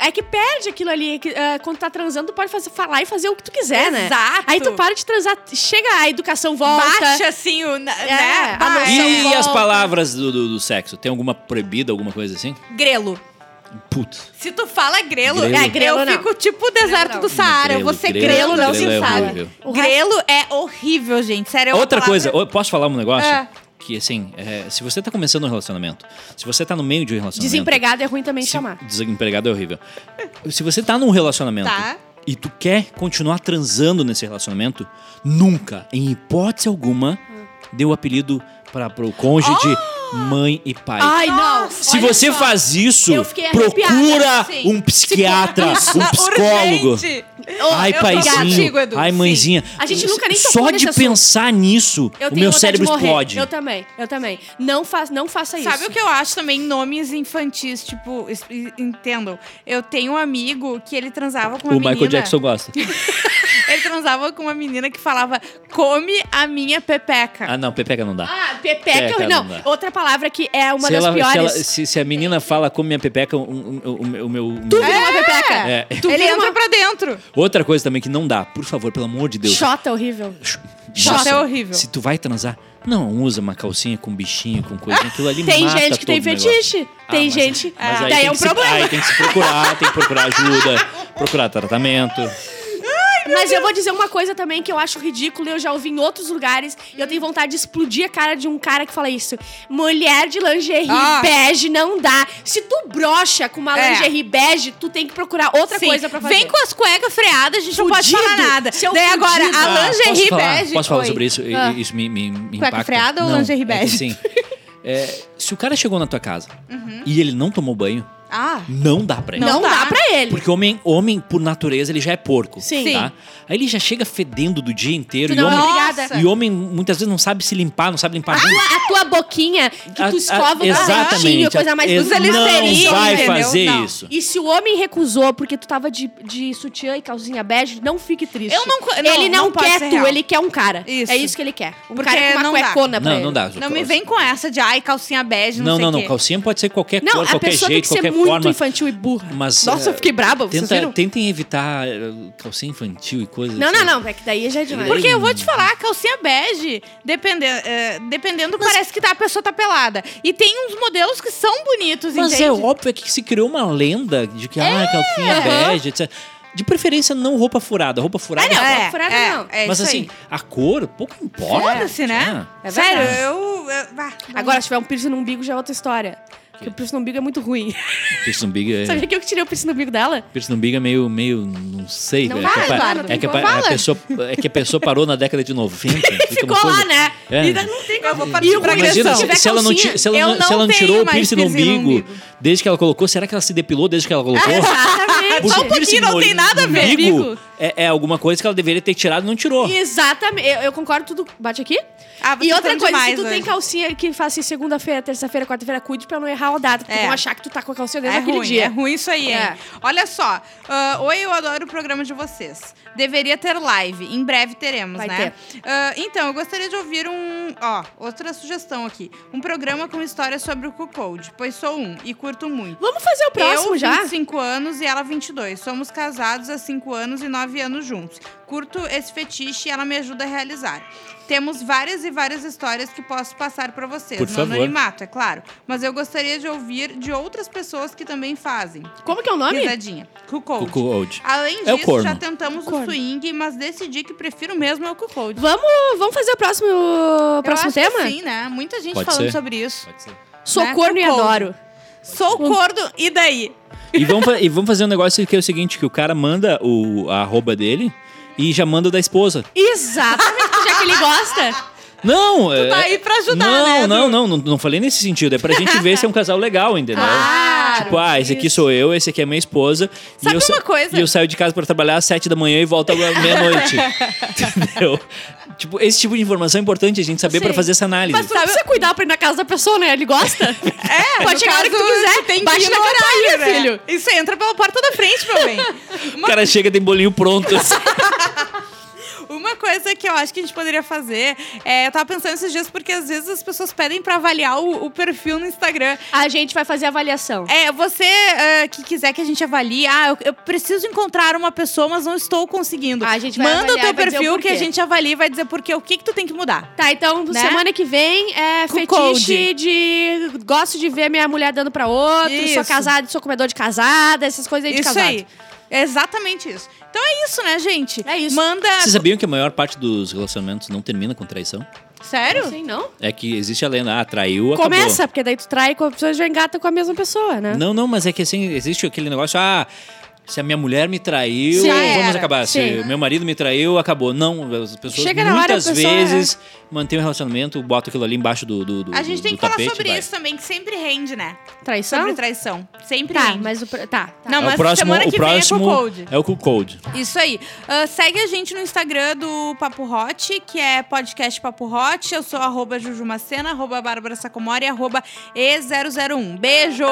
É que perde aquilo ali. que, ah, quando tá transando, tu pode fazer, falar e fazer o que tu quiser, né? Exato. Aí tu para de transar, chega a educação volta. Baixa assim o. né? É, a Baixa. noção E volta. as palavras do, do- do sexo? Tem alguma proibida, alguma coisa assim? Grelo. Putz. Se tu fala grelo, Grelo. é, grelo eu não. fico tipo o deserto não. do Saara. Eu vou ser grelo, não se grelo é sabe. horrível. Grelo é horrível, gente. Sério, é Outra palavra- coisa, posso falar um negócio? É. Que assim, é, se você tá começando um relacionamento, se você tá no meio de um relacionamento. Desempregado é ruim também se- chamar. Desempregado é horrível. Se você tá num relacionamento Tá. e tu quer continuar transando nesse relacionamento, nunca, em hipótese alguma, dê o apelido para pro cônjuge de mãe e pai. Ai, não. Se Olha você só. faz isso, procura um psiquiatra, um psicólogo. Urgente. Ai, paizinho. contigo, Edu. Ai, Sim. mãezinha. A gente nunca nem Só de assunto. pensar nisso, Eu o meu cérebro explode. Eu também, eu também. Não, faz, não faça isso. Sabe o que eu acho também? Nomes infantis, tipo, entendam. Eu tenho um amigo que ele transava com uma O menina. Michael Jackson gosta. Ele transava com uma menina que falava, come a minha pepeca. Ah, não, Pepeca não dá. Ah, pepeca. Pepeca, não, não dá. outra palavra que é uma se, das ela- se piores. ela- se- se a menina fala como minha Pepeca, o, o- o- o meu. o meu- Tu vira uma pepeca. É. Tu ele entra uma... pra dentro. Outra coisa também que não dá, por favor, pelo amor de Deus. Xota horrível. Xota é horrível. Se tu vai transar, não usa uma calcinha com bichinho, com coisinha, aquilo ali Tem mata gente que tem fetiche. Ah, tem mas- gente. Mas aí Daí tem é um se- problema. aí tem que se procurar, tem que procurar ajuda, procurar tratamento. Mas eu vou dizer uma coisa também que eu acho ridículo e eu já ouvi em outros lugares. E eu tenho vontade de explodir a cara de um cara que fala isso. Mulher de lingerie Ah. bege não dá. Se tu brocha com uma É. lingerie bege, tu tem que procurar outra Sim. coisa pra fazer. Vem com as cuecas freadas, a gente não pode Fudido. falar nada. Seu Daí agora, fudido. a Ah, lingerie posso falar, bege... Posso falar Oi. sobre isso? Ah. Isso me, me, me Cueca impacta. freada ou Não, lingerie é que bege? assim, é, se o cara chegou na tua casa Uhum. e ele não tomou banho, Ah, não dá pra ele. Não, Não dá dá. pra ele. Porque homem, homem, por natureza, ele já é porco. Sim. Tá? Aí ele já chega fedendo do dia inteiro. Tu E não é homem, obrigada. e homem muitas vezes não sabe se limpar, não sabe limpar bem. A tua boquinha, que A- tu a- escova o exatamente. coisa mais Ex- Não vai entendeu? fazer Não. isso. E se o homem recusou porque tu tava de, de sutiã e calcinha bege, não fique triste. Eu não não, Ele não, não quer tu, real. ele quer um cara. Isso. É isso que ele quer. Um Porque cara com uma não dá. cuecona pra Não, ele. não dá. não me vem com essa de, ai, calcinha bege, não, Não, sei não, não. Calcinha pode ser qualquer cor, a qualquer jeito, qualquer muito forma. infantil e burra. Mas, Nossa, eh, eu fiquei braba, vocês Tenta, viram? tentem evitar eh, calcinha infantil e coisas Não, assim. não, não. É que daí já é demais. Porque eu vou te falar, calcinha bege, dependendo, é, dependendo parece que tá, a pessoa tá pelada. E tem uns modelos que são bonitos, Mas entende? é óbvio que se criou uma lenda de que, ah, calcinha aham. bege, etc. De preferência, não roupa furada. Roupa furada Ah, não. É, furada é, não. é Mas assim, aí. a cor, pouco importa. Foda-se, né? É Sério, verdade. eu... eu ah, Agora, se tiver um piercing no umbigo, já é outra história. Porque o piercing no umbigo é muito ruim. Piercing no umbigo é... Sabia que eu que tirei o piercing no umbigo dela? Piercing no umbigo é meio, meio, não sei. Não é vai, que, a Eduardo, é, tem que a, como. a pessoa, é que a pessoa parou na década de 90. fica uma Ficou coisa- lá, né? É. E não tem Eu vou como. partir pra é Imagina se se, se ela não, se ela não, se não ela não tenho tirou o piercing no umbigo. Desde que ela colocou. Será que ela se depilou desde que ela colocou? Exatamente. Só o um pouquinho, não tem nada a ver. umbigo. É, é alguma coisa que ela deveria ter tirado e não tirou. Exatamente. Eu, eu concordo tudo. Bate aqui? Ah, você E outra tá coisa, demais se tu tem calcinha que faz assim segunda-feira, terça-feira, quarta-feira, cuide pra não errar a data. Porque É. vão achar que tu tá com a calcinha desde É aquele ruim, dia. é ruim isso aí, hein? É. Olha só. ah, Oi, eu adoro o programa de vocês. Deveria ter live. Em breve teremos, Vai né? Ah, então, eu gostaria de ouvir um. Ó, outra sugestão aqui. Um programa com histórias sobre o Cuckold, pois sou um e curto muito. Vamos fazer o próximo eu, já? 25 anos e ela 22. Somos casados há 5 anos e 9 anos juntos. Curto esse fetiche e ela me ajuda a realizar. Temos várias e várias histórias que posso passar pra vocês. Por no favor. anonimato, é claro. Mas eu gostaria de ouvir de outras pessoas que também fazem. Como que é o nome? Risadinha. Cuckold. Cuckold. Além É o disso, corno. já tentamos o Corno. swing, mas decidi que prefiro mesmo é o Cuckold. Vamos, vamos fazer o próximo, Eu próximo acho que tema? sim, né? Muita gente Pode falando ser. sobre isso. Pode ser. Sou Né? corno e adoro. Sou corno, e daí? E vamos, e vamos fazer um negócio que é o seguinte, que o cara manda o, a arroba dele e já manda o da esposa. Exatamente, já que ele gosta. Não, é... tá aí pra ajudar, não, né? Não, não, não, não falei nesse sentido. É pra gente ver se é um casal legal, entendeu? Claro, tipo, ah, esse aqui sou eu, esse aqui é minha esposa. Sabe e eu, uma coisa? E eu saio de casa pra trabalhar às sete da manhã e volto à meia-noite. entendeu? Tipo, esse tipo de informação é importante a gente saber pra fazer essa análise. Mas tu não precisa cuidar pra ir na casa da pessoa, né? Ele gosta. É, Pode chegar a hora que tu caso, quiser. Tem que Bate ir na campainha, né? filho. Isso entra pela porta da frente, meu bem. O cara chega, tem bolinho pronto. assim. Uma coisa que eu acho que a gente poderia fazer é. Eu tava pensando esses dias porque às vezes as pessoas pedem pra avaliar o, o perfil no Instagram. A gente vai fazer a avaliação. É, você ah, que quiser que a gente avalie, ah, eu, eu preciso encontrar uma pessoa, mas não estou conseguindo. Ah, a gente vai Manda o avaliar teu o perfil que a gente avalia e vai dizer por quê, o que que tu tem que mudar. Tá, então Né? semana que vem é Com fetiche de. Gosto de ver minha mulher dando pra outro, sou Isso. casada e sou comedor de casada, essas coisas aí de isso casado. aí. É exatamente isso. Então é isso, né, gente? É isso. Manda. Vocês sabiam que a maior parte dos relacionamentos não termina com traição? Sério? Sim, não? É que existe a lenda, ah, traiu, acabou. Começa, porque daí tu trai com a pessoa já engata com a mesma pessoa, né? Não, não, mas é que assim, existe aquele negócio, ah, Se a minha mulher me traiu, Sim. vamos Era. acabar. Se Sim. meu marido me traiu, acabou. Não, as pessoas Chega na hora, muitas a pessoa, vezes mantêm um relacionamento, botam aquilo ali embaixo do, do, do A gente do tem que falar tapete, sobre vai. isso também, que sempre rende, né? Traição? Sobre traição. Sempre Tá, rende. mas o. Tá, tá. Não, É mas o próximo, semana que o próximo vem é com o Cold. é o Code. Isso aí. Ah, segue a gente no Instagram do Papo Hot, que é podcast Papo Hot. Eu sou arroba Jujumacena, arroba Bárbara Sacomori, arroba E001. Beijo!